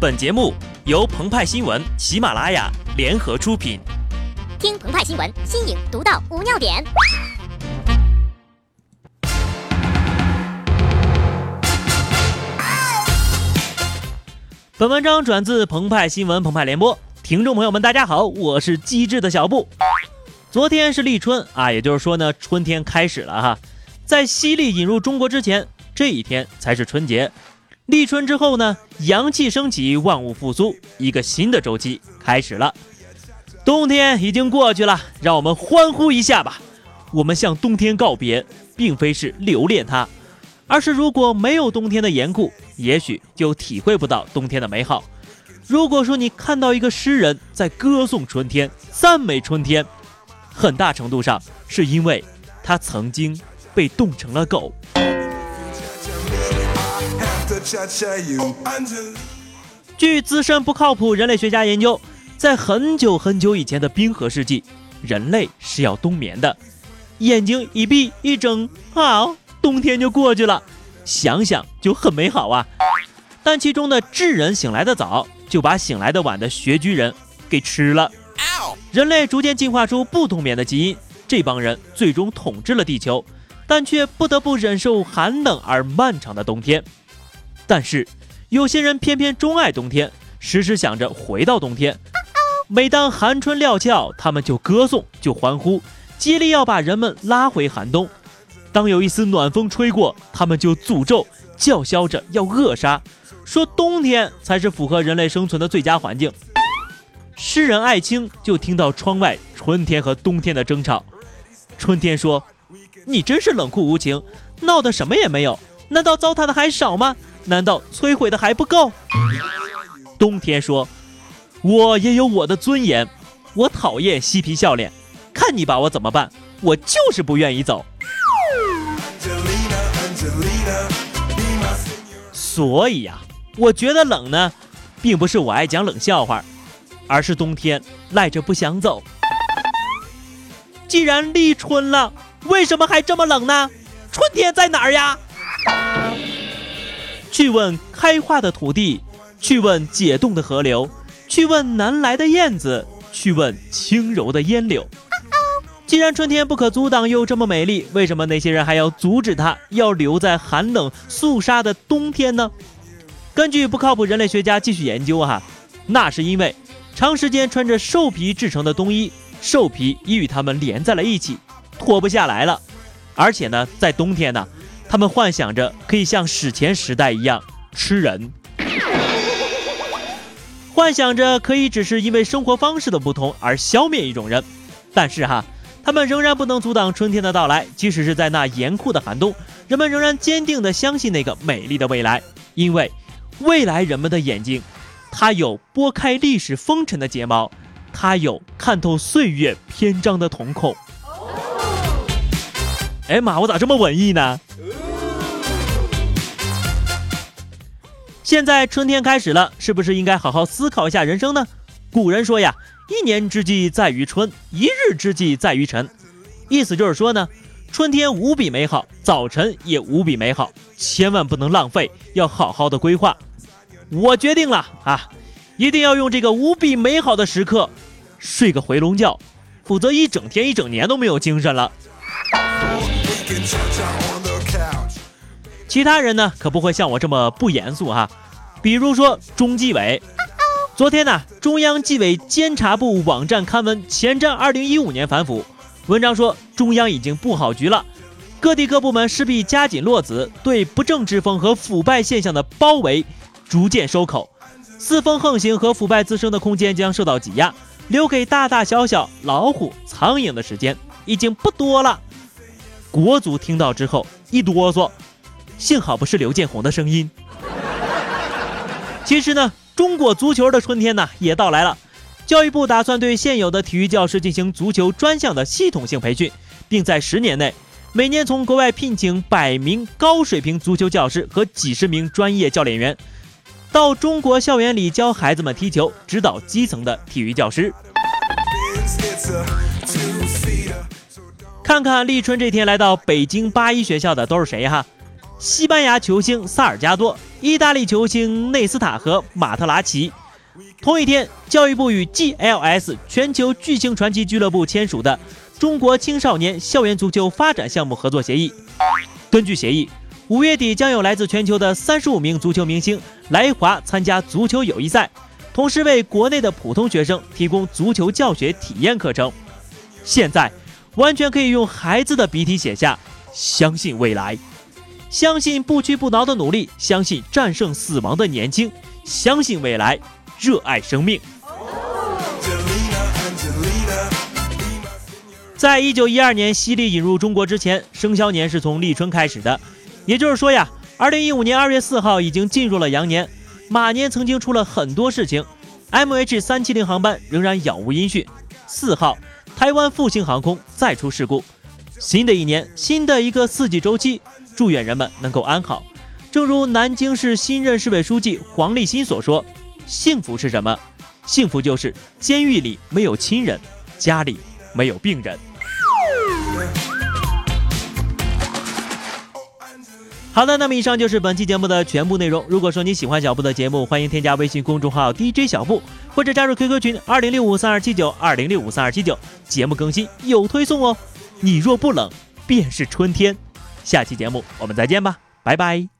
本节目由澎湃新闻、喜马拉雅联合出品。听澎湃新闻，新颖独到，无尿点。本文章转自澎湃新闻澎湃联播，听众朋友们，大家好，我是机智的小布。昨天是立春啊，也就是说呢，春天开始了哈。在西历引入中国之前，这一天才是春节。立春之后呢，阳气升起，万物复苏，一个新的周期开始了。冬天已经过去了，让我们欢呼一下吧！我们向冬天告别，并非是留恋它。而是如果没有冬天的严酷，也许就体会不到冬天的美好。如果说你看到一个诗人在歌颂春天、赞美春天，很大程度上是因为他曾经被冻成了狗。据资深不靠谱人类学家研究，在很久很久以前的冰河世纪，人类是要冬眠的，眼睛一闭一睁，好。冬天就过去了，想想就很美好啊。但其中的智人醒来的早，就把醒来的晚的穴居人给吃了。人类逐渐进化出不冬眠的基因，这帮人最终统治了地球，但却不得不忍受寒冷而漫长的冬天。但是有些人偏偏钟爱冬天，时时想着回到冬天。每当寒春料峭，他们就歌颂，就欢呼，极力要把人们拉回寒冬。当有一丝暖风吹过，他们就诅咒、叫嚣着要扼杀，说冬天才是符合人类生存的最佳环境。诗人艾青就听到窗外春天和冬天的争吵。春天说：“你真是冷酷无情，闹的什么也没有，难道糟蹋的还少吗？难道摧毁的还不够？”冬天说：“我也有我的尊严，我讨厌嬉皮笑脸，看你把我怎么办？我就是不愿意走。”所以呀，我觉得冷呢，并不是我爱讲冷笑话，而是冬天赖着不想走。既然立春了，为什么还这么冷呢？春天在哪儿呀？去问开化的土地，去问解冻的河流，去问南来的燕子，去问轻柔的烟柳。既然春天不可阻挡又这么美丽，为什么那些人还要阻止它，要留在寒冷肃杀的冬天呢？根据不靠谱人类学家继续研究，哈，那是因为长时间穿着兽皮制成的冬衣，兽皮已与它们连在了一起，脱不下来了。而且呢，在冬天呢，他们幻想着可以像史前时代一样吃人，幻想着可以只是因为生活方式的不同而消灭一种人。但是哈。他们仍然不能阻挡春天的到来，即使是在那严酷的寒冬，人们仍然坚定地相信那个美丽的未来，因为未来人们的眼睛，它有拨开历史风尘的睫毛，它有看透岁月篇章的瞳孔。哎妈，我咋这么文艺呢？现在春天开始了，是不是应该好好思考一下人生呢？古人说呀。一年之计在于春，一日之计在于晨。意思就是说呢，春天无比美好，早晨也无比美好，千万不能浪费，要好好的规划。我决定了啊，一定要用这个无比美好的时刻睡个回笼觉，否则一整天一整年都没有精神了。其他人呢，可不会像我这么不严肃哈，比如说中纪委。昨天呢，中央纪委监察部网站刊文前瞻二零一五年反腐，文章说中央已经布好局了，各地各部门势必加紧落子，对不正之风和腐败现象的包围逐渐收口，四风横行和腐败滋生的空间将受到挤压，留给大大小小老虎、苍蝇的时间已经不多了。国足听到之后一哆嗦，幸好不是刘建宏的声音。其实呢。中国足球的春天呢也到来了，教育部打算对现有的体育教师进行足球专项的系统性培训，并在十年内每年从国外聘请百名高水平足球教师和几十名专业教练员，到中国校园里教孩子们踢球，指导基层的体育教师。看看立春这天来到北京八一学校的都是谁哈？西班牙球星萨尔加多、意大利球星内斯塔和马特拉齐。同一天，教育部与 GLS 全球巨星传奇俱乐部签署的中国青少年校园足球发展项目合作协议。根据协议，五月底将有来自全球的三十五名足球明星来华参加足球友谊赛，同时为国内的普通学生提供足球教学体验课程。现在，完全可以用孩子的笔体写下：相信未来，相信不屈不挠的努力，相信战胜死亡的年轻，相信未来。热爱生命。在一九一二年西历引入中国之前，生肖年是从立春开始的。也就是说呀，二零一五年二月四号已经进入了羊年。马年曾经出了很多事情，MH 三七零航班仍然杳无音讯。四号，台湾复兴航空再出事故。新的一年，新的一个四季周期，祝愿人们能够安好。正如南京市新任市委书记黄立新所说。幸福是什么？幸福就是监狱里没有亲人，家里没有病人。好的，那么以上就是本期节目的全部内容。如果说你喜欢小布的节目，欢迎添加微信公众号 DJ 小布，或者加入 QQ 群二零六五三二七九二零六五三二七九，节目更新有推送哦。你若不冷，便是春天。下期节目我们再见吧，拜拜。